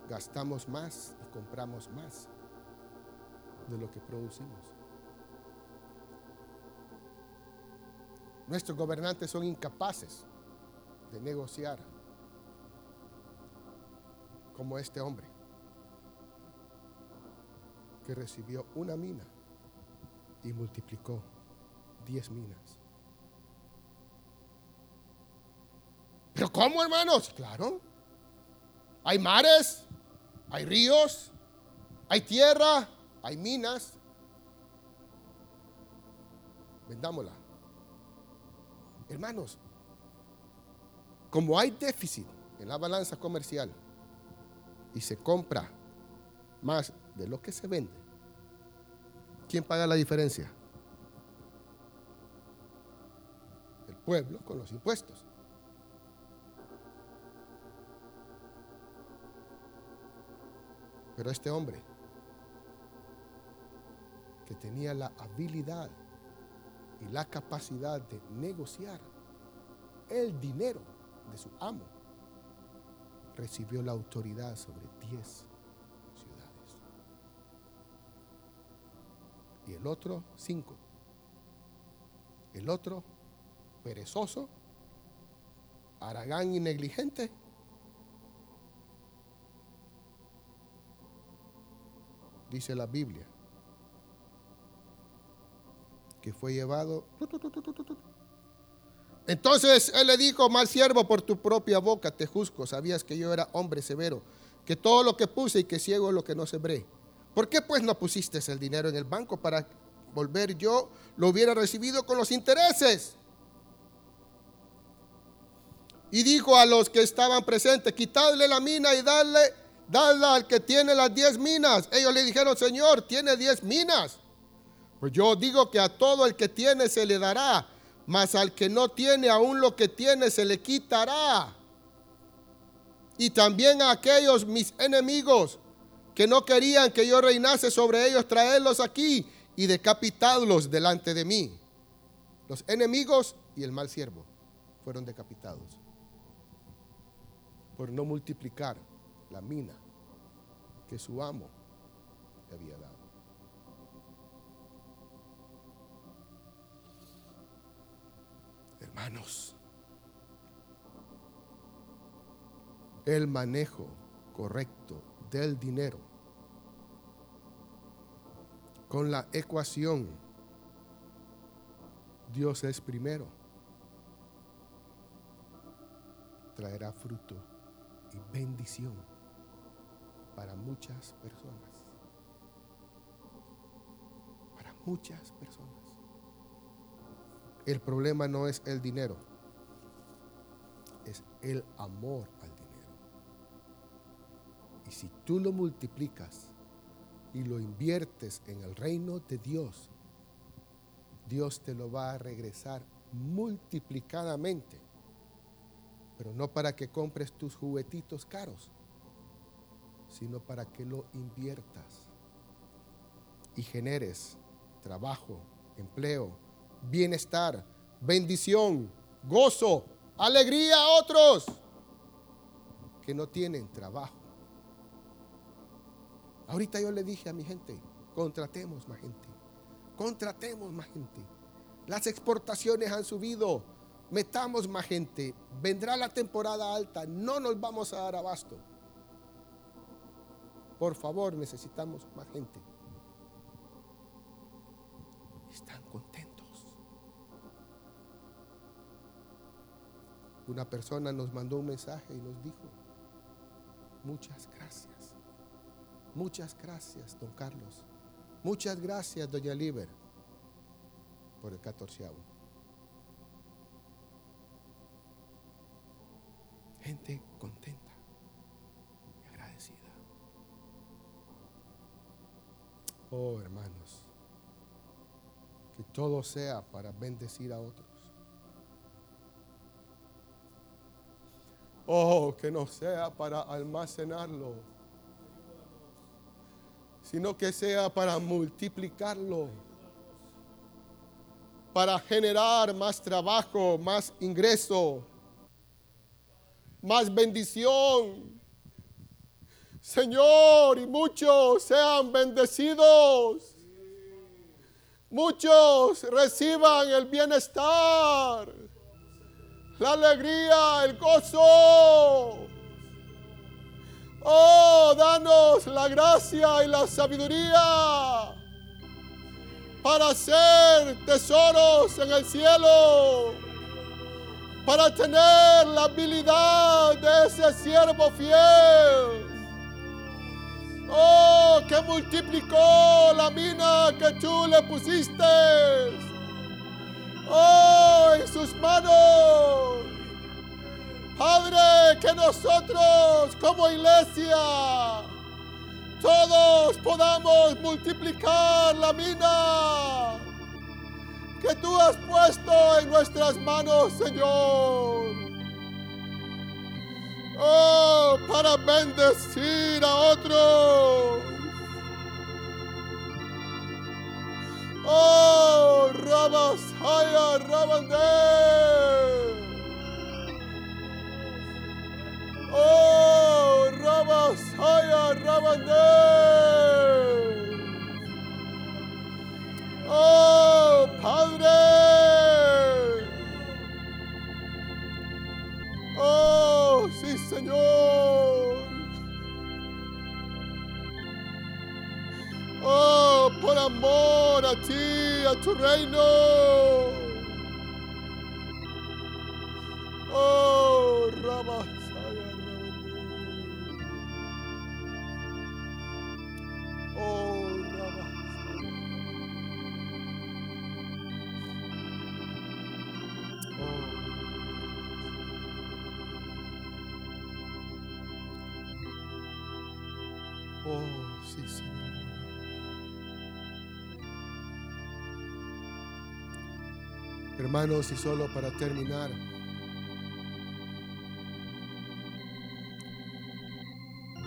gastamos más y compramos más de lo que producimos. Nuestros gobernantes son incapaces de negociar como este hombre que recibió una mina y multiplicó diez minas. Pero ¿cómo, hermanos? Claro. Hay mares, hay ríos, hay tierra, hay minas. Vendámosla. Hermanos, como hay déficit en la balanza comercial y se compra más de lo que se vende, ¿quién paga la diferencia? El pueblo con los impuestos. Pero este hombre que tenía la habilidad y la capacidad de negociar el dinero de su amo, recibió la autoridad sobre diez Y el otro, cinco. El otro, perezoso, aragán y negligente. dice la Biblia, que fue llevado. Entonces él le dijo, mal siervo, por tu propia boca te juzgo. Sabías que yo era hombre severo, que todo lo que puse y que ciego lo que no sembré. ¿Por qué pues no pusiste el dinero en el banco para volver yo lo hubiera recibido con los intereses? Y dijo a los que estaban presentes, quitadle la mina y dadle, dadle al que tiene las diez minas. Ellos le dijeron, Señor, tiene diez minas. Pues yo digo que a todo el que tiene se le dará, mas al que no tiene aún lo que tiene se le quitará. Y también a aquellos mis enemigos que no querían que yo reinase sobre ellos, traerlos aquí y decapitadlos delante de mí. Los enemigos y el mal siervo fueron decapitados por no multiplicar la mina que su amo le había dado. Hermanos, el manejo correcto del dinero con la ecuación Dios es primero traerá fruto bendición para muchas personas. Para muchas personas. El problema no es el dinero, es el amor al dinero. Y si tú lo multiplicas y lo inviertes en el reino de Dios, Dios te lo va a regresar multiplicadamente pero no para que compres tus juguetitos caros, sino para que lo inviertas y generes trabajo, empleo, bienestar, bendición, gozo, alegría a otros que no tienen trabajo. Ahorita yo le dije a mi gente, contratemos más gente, contratemos más gente. Las exportaciones han subido, metamos más gente, vendrá la temporada alta, no nos vamos a dar abasto. Por favor, necesitamos más gente. Están contentos. Una persona nos mandó un mensaje y nos dijo, muchas gracias. Muchas gracias, don Carlos. Muchas gracias, doña Liber, por el catorceavo. gente contenta y agradecida. Oh, hermanos, que todo sea para bendecir a otros. Oh, que no sea para almacenarlo, sino que sea para multiplicarlo, para generar más trabajo, más ingreso más bendición. Señor, y muchos sean bendecidos. Muchos reciban el bienestar, la alegría, el gozo. Oh, danos la gracia y la sabiduría para hacer tesoros en el cielo para tener la habilidad de ese siervo fiel. Oh, que multiplicó la mina que tú le pusiste. Oh, en sus manos. Padre, que nosotros como iglesia, todos podamos multiplicar la mina que tú has puesto en nuestras manos, Señor. Oh, para bendecir a otros. Oh, Rabasaya Rabandé. Oh, Rabasaya Rabandé. Oh, Padre. Oh, sí, Señor. por amor a ti, a tu reino. Oh, Hermanos, y solo para terminar,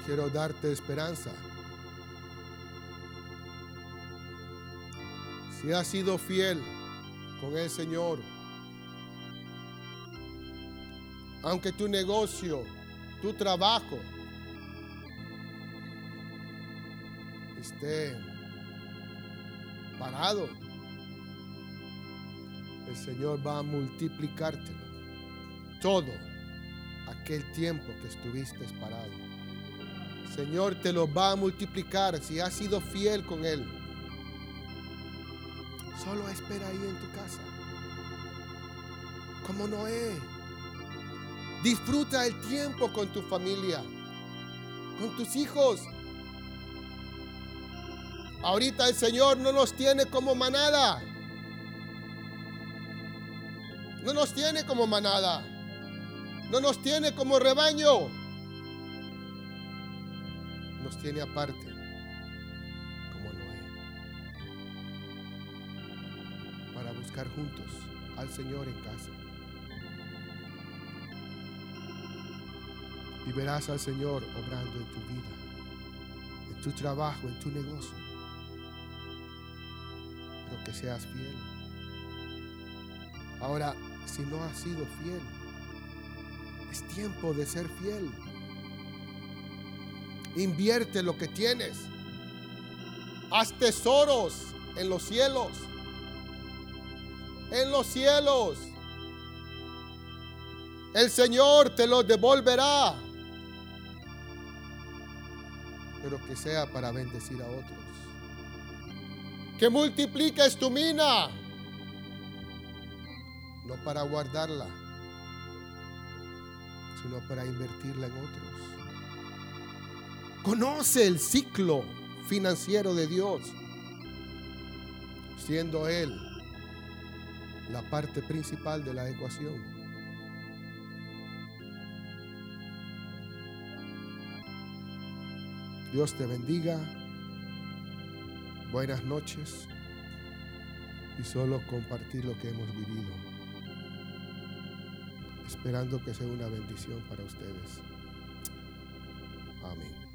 quiero darte esperanza. Si has sido fiel con el Señor, aunque tu negocio, tu trabajo esté parado, el Señor va a multiplicártelo. Todo aquel tiempo que estuviste parado. Señor te lo va a multiplicar si has sido fiel con Él. Solo espera ahí en tu casa. Como Noé. Disfruta el tiempo con tu familia, con tus hijos. Ahorita el Señor no nos tiene como manada. No nos tiene como manada. No nos tiene como rebaño. Nos tiene aparte, como Noé. Para buscar juntos al Señor en casa. Y verás al Señor obrando en tu vida, en tu trabajo, en tu negocio. Pero que seas fiel. Ahora, si no has sido fiel, es tiempo de ser fiel. Invierte lo que tienes. Haz tesoros en los cielos. En los cielos. El Señor te lo devolverá. Pero que sea para bendecir a otros. Que multipliques tu mina. No para guardarla, sino para invertirla en otros. Conoce el ciclo financiero de Dios, siendo Él la parte principal de la ecuación. Dios te bendiga. Buenas noches. Y solo compartir lo que hemos vivido. Esperando que sea una bendición para ustedes. Amén.